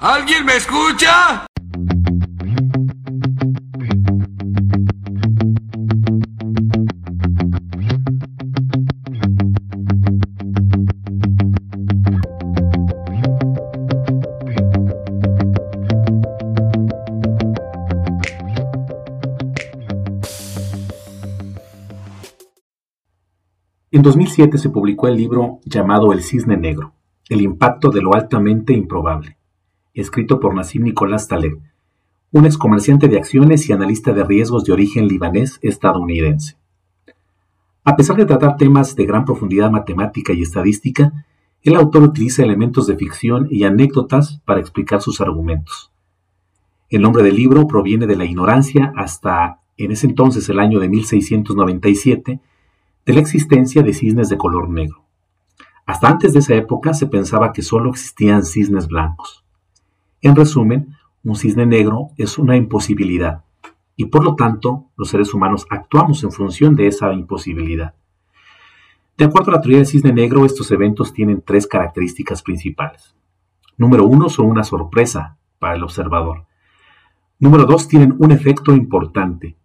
¿Alguien me escucha? En 2007 se publicó el libro llamado El Cisne Negro, el impacto de lo altamente improbable, escrito por Nassim Nicolás Taleb, un ex comerciante de acciones y analista de riesgos de origen libanés estadounidense. A pesar de tratar temas de gran profundidad matemática y estadística, el autor utiliza elementos de ficción y anécdotas para explicar sus argumentos. El nombre del libro proviene de la ignorancia hasta, en ese entonces, el año de 1697, de la existencia de cisnes de color negro. Hasta antes de esa época se pensaba que solo existían cisnes blancos. En resumen, un cisne negro es una imposibilidad y por lo tanto los seres humanos actuamos en función de esa imposibilidad. De acuerdo a la teoría del cisne negro, estos eventos tienen tres características principales. Número uno, son una sorpresa para el observador. Número dos, tienen un efecto importante.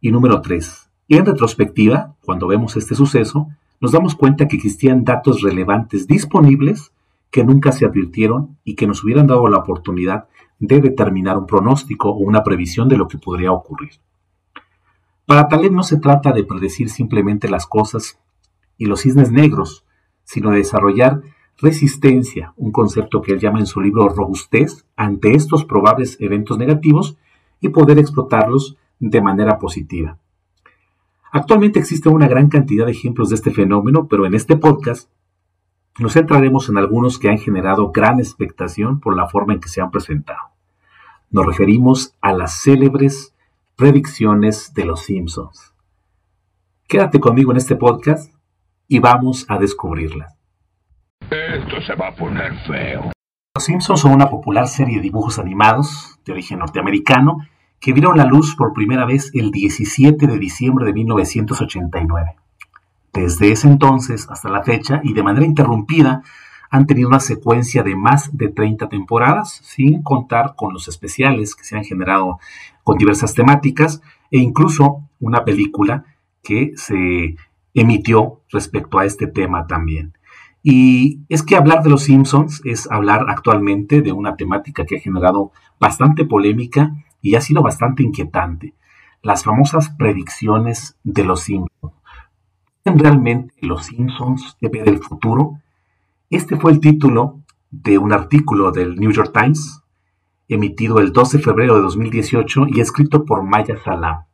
Y número tres, en retrospectiva, cuando vemos este suceso, nos damos cuenta que existían datos relevantes disponibles que nunca se advirtieron y que nos hubieran dado la oportunidad de determinar un pronóstico o una previsión de lo que podría ocurrir. Para Taleb no se trata de predecir simplemente las cosas y los cisnes negros, sino de desarrollar resistencia, un concepto que él llama en su libro robustez ante estos probables eventos negativos y poder explotarlos de manera positiva. Actualmente existe una gran cantidad de ejemplos de este fenómeno, pero en este podcast nos centraremos en algunos que han generado gran expectación por la forma en que se han presentado. Nos referimos a las célebres predicciones de los Simpsons. Quédate conmigo en este podcast y vamos a descubrirlas. Esto se va a poner feo. Los Simpsons son una popular serie de dibujos animados de origen norteamericano que vieron la luz por primera vez el 17 de diciembre de 1989. Desde ese entonces hasta la fecha, y de manera interrumpida, han tenido una secuencia de más de 30 temporadas, sin contar con los especiales que se han generado con diversas temáticas, e incluso una película que se emitió respecto a este tema también. Y es que hablar de los Simpsons es hablar actualmente de una temática que ha generado bastante polémica y ha sido bastante inquietante. Las famosas predicciones de los Simpsons. ¿Pueden realmente los Simpsons ver el futuro? Este fue el título de un artículo del New York Times, emitido el 12 de febrero de 2018 y escrito por Maya Salam.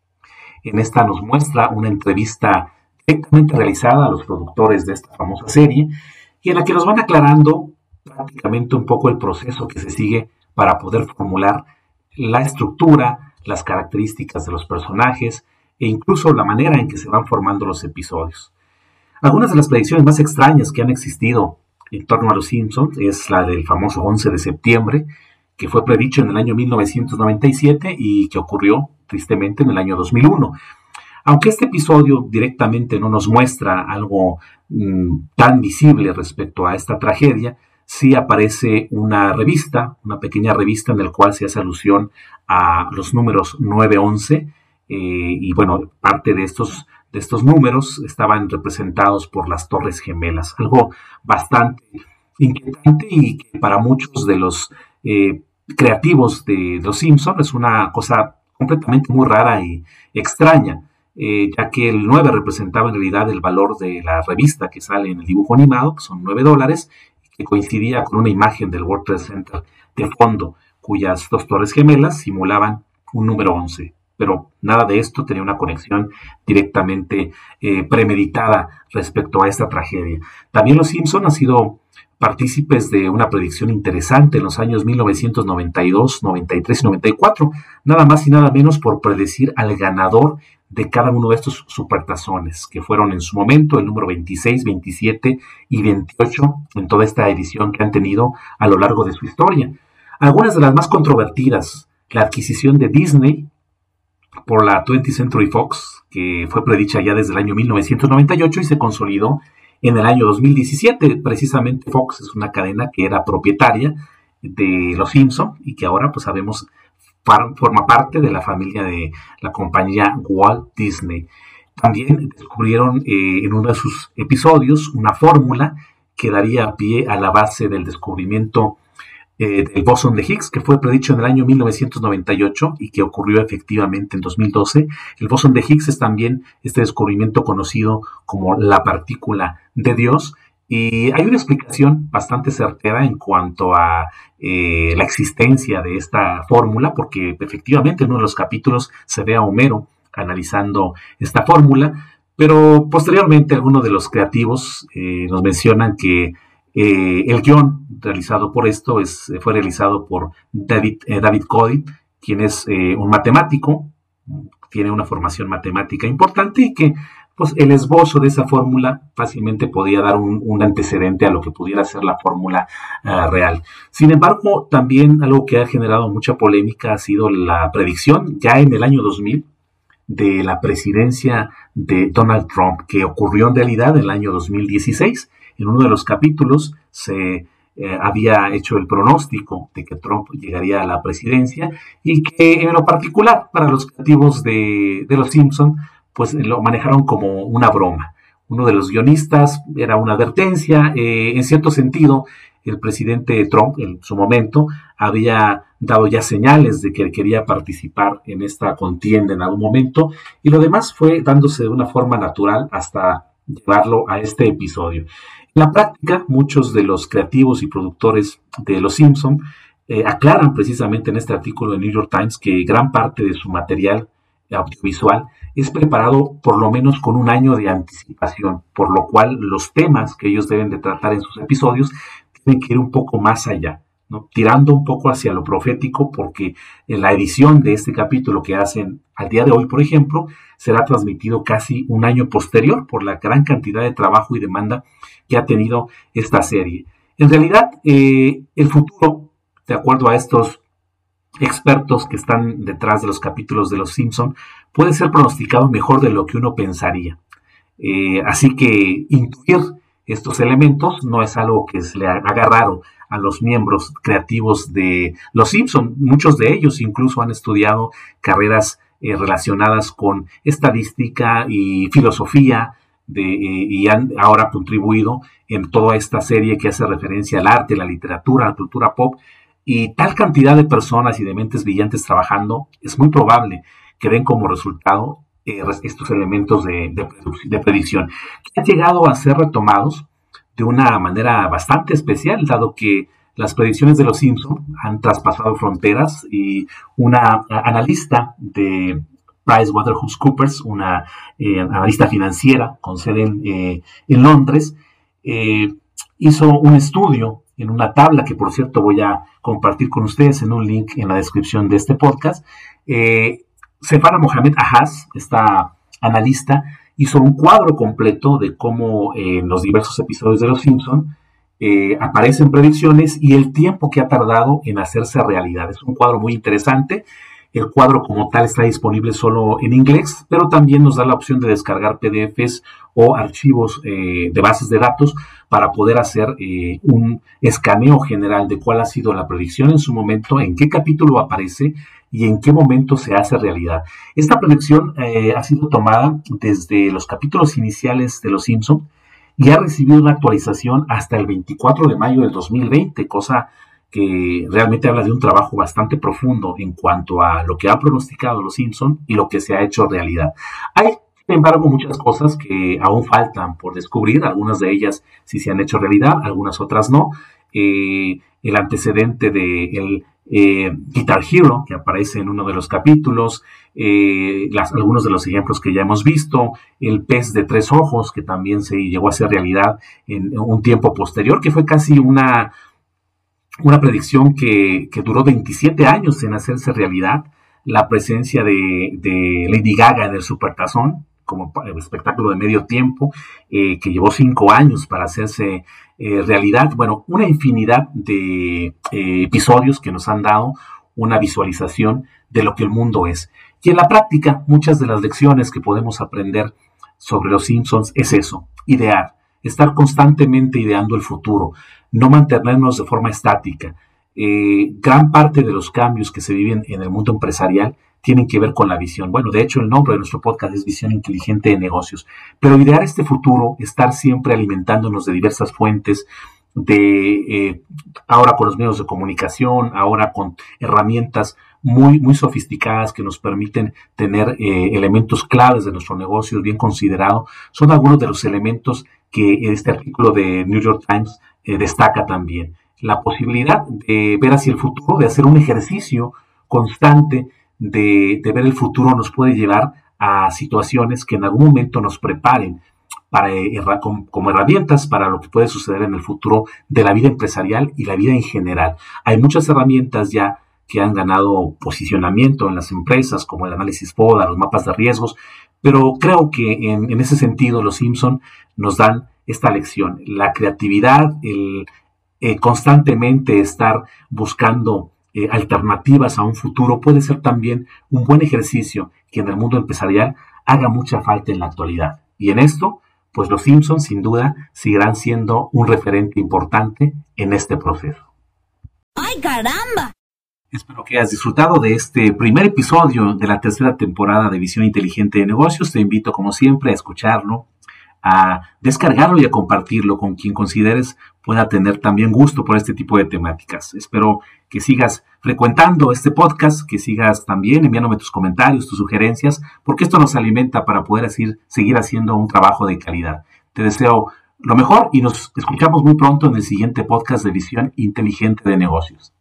En esta nos muestra una entrevista directamente realizada a los productores de esta famosa serie y en la que nos van aclarando prácticamente un poco el proceso que se sigue para poder formular la estructura, las características de los personajes e incluso la manera en que se van formando los episodios. Algunas de las predicciones más extrañas que han existido en torno a los Simpsons es la del famoso 11 de septiembre, que fue predicho en el año 1997 y que ocurrió tristemente en el año 2001. Aunque este episodio directamente no nos muestra algo mm, tan visible respecto a esta tragedia, sí aparece una revista, una pequeña revista en la cual se hace alusión a los números 911 eh, y bueno, parte de estos, de estos números estaban representados por las Torres Gemelas, algo bastante inquietante y que para muchos de los eh, creativos de Los Simpsons es una cosa completamente muy rara y extraña. Eh, ya que el 9 representaba en realidad el valor de la revista que sale en el dibujo animado, que son 9 dólares, que coincidía con una imagen del World Trade Center de fondo, cuyas dos torres gemelas simulaban un número 11. Pero nada de esto tenía una conexión directamente eh, premeditada respecto a esta tragedia. También los Simpson han sido partícipes de una predicción interesante en los años 1992, 93 y 94, nada más y nada menos por predecir al ganador de cada uno de estos supertazones, que fueron en su momento el número 26, 27 y 28 en toda esta edición que han tenido a lo largo de su historia. Algunas de las más controvertidas, la adquisición de Disney por la 20th Century Fox, que fue predicha ya desde el año 1998 y se consolidó en el año 2017. Precisamente Fox es una cadena que era propietaria de Los Simpson y que ahora pues sabemos forma parte de la familia de la compañía Walt Disney. También descubrieron eh, en uno de sus episodios una fórmula que daría pie a la base del descubrimiento eh, del bosón de Higgs, que fue predicho en el año 1998 y que ocurrió efectivamente en 2012. El bosón de Higgs es también este descubrimiento conocido como la partícula de Dios. Y hay una explicación bastante certera en cuanto a eh, la existencia de esta fórmula, porque efectivamente en uno de los capítulos se ve a Homero analizando esta fórmula, pero posteriormente algunos de los creativos eh, nos mencionan que eh, el guion realizado por esto es, fue realizado por David, eh, David Cody, quien es eh, un matemático, tiene una formación matemática importante y que pues el esbozo de esa fórmula fácilmente podía dar un, antecedente a lo que pudiera ser la fórmula real. Sin embargo, también algo que ha generado mucha polémica ha sido la predicción ya en el año 2000 de la presidencia de Donald Trump, que ocurrió en realidad en el año 2016 en uno de los capítulos se eh, había hecho el pronóstico de que Trump llegaría a la presidencia y que en lo particular para los creativos de, los Simpson pues lo manejaron como una broma. Uno de los guionistas era una advertencia, eh, en cierto sentido el presidente Trump en su momento había dado ya señales de que quería participar en esta contienda en algún momento y lo demás fue dándose de una forma natural hasta llevarlo a este episodio. En la práctica, muchos de los creativos y productores de Los Simpson eh, aclaran precisamente en este artículo de New York Times que gran parte de su material audiovisual es preparado por lo menos con un año de anticipación, por lo cual los temas que ellos deben de tratar en sus episodios tienen que ir un poco más allá tirando un poco hacia lo profético, porque en la edición de este capítulo que hacen al día de hoy, por ejemplo, será transmitido casi un año posterior por la gran cantidad de trabajo y demanda que ha tenido esta serie. En realidad, eh, el futuro, de acuerdo a estos expertos que están detrás de los capítulos de Los Simpson, puede ser pronosticado mejor de lo que uno pensaría. Eh, así que intuir estos elementos no es algo que se le haga raro a los miembros creativos de Los Simpson. Muchos de ellos incluso han estudiado carreras eh, relacionadas con estadística y filosofía de, eh, y han ahora contribuido en toda esta serie que hace referencia al arte, la literatura, la cultura pop. Y tal cantidad de personas y de mentes brillantes trabajando, es muy probable que den como resultado eh, estos elementos de, de, predicción, que han llegado a ser retomados de una manera bastante especial, dado que las predicciones de los Simpson han traspasado fronteras y una analista de PricewaterhouseCoopers, una eh, analista financiera con sede en, eh, Londres, eh, hizo un estudio en una tabla que por cierto voy a compartir con ustedes en un link en la descripción de este podcast. Sefara Mohamed Ahaz, esta analista, hizo un cuadro completo de cómo eh, en los diversos episodios de Los Simpson eh, aparecen predicciones y el tiempo que ha tardado en hacerse realidad. Es un cuadro muy interesante. El cuadro como tal está disponible solo en inglés, pero también nos da la opción de descargar PDFs o archivos eh, de bases de datos para poder hacer un escaneo general de cuál ha sido la predicción en su momento, en qué capítulo aparece y en qué momento se hace realidad. Esta predicción eh, ha sido tomada desde los capítulos iniciales de Los Simpson y ha recibido una actualización hasta el 24 de mayo del 2020, cosa que realmente habla de un trabajo bastante profundo en cuanto a lo que ha pronosticado Los Simpson y lo que se ha hecho realidad. Hay sin embargo, muchas cosas que aún faltan por descubrir, algunas de ellas sí se han hecho realidad, algunas otras no. Eh, el antecedente de el eh, Guitar Hero, que aparece en uno de los capítulos, eh, algunos de los ejemplos que ya hemos visto, el pez de tres ojos, que también se llegó a ser realidad en, un tiempo posterior, que fue casi una, una predicción que, duró 27 años en hacerse realidad, la presencia de, de Lady Gaga en el Supertazón, como espectáculo de medio tiempo, eh, que llevó cinco años para hacerse eh, realidad. Bueno, una infinidad de eh, episodios que nos han dado una visualización de lo que el mundo es. Y en la práctica, muchas de las lecciones que podemos aprender sobre los Simpsons es eso, idear, estar constantemente ideando el futuro, no mantenernos de forma estática, eh, gran parte de los cambios que se viven en el mundo empresarial tienen que ver con la visión. Bueno, de hecho el nombre de nuestro podcast es Visión Inteligente de Negocios. Pero idear este futuro, estar siempre alimentándonos de diversas fuentes, de eh, ahora con los medios de comunicación, ahora con herramientas muy, muy sofisticadas que nos permiten tener eh, elementos claves de nuestro negocio bien considerado, son algunos de los elementos que este artículo de New York Times eh, destaca también. La posibilidad de ver hacia el futuro, de hacer un ejercicio constante de, ver el futuro nos puede llevar a situaciones que en algún momento nos preparen para, como, herramientas para lo que puede suceder en el futuro de la vida empresarial y la vida en general. Hay muchas herramientas ya que han ganado posicionamiento en las empresas, como el análisis FODA, los mapas de riesgos, pero creo que en, ese sentido los Simpson nos dan esta lección, la creatividad, el eh, constantemente estar buscando eh, alternativas a un futuro puede ser también un buen ejercicio que en el mundo empresarial haga mucha falta en la actualidad. Y en esto, pues los Simpsons sin duda seguirán siendo un referente importante en este proceso. ¡Ay, caramba! Espero que hayas disfrutado de este primer episodio de la tercera temporada de Visión Inteligente de Negocios. Te invito, como siempre, a escucharlo, a descargarlo y a compartirlo con quien consideres pueda tener también gusto por este tipo de temáticas. Espero que sigas frecuentando este podcast, que sigas también enviándome tus comentarios, tus sugerencias, porque esto nos alimenta para poder seguir haciendo un trabajo de calidad. Te deseo lo mejor y nos escuchamos muy pronto en el siguiente podcast de Visión Inteligente de Negocios.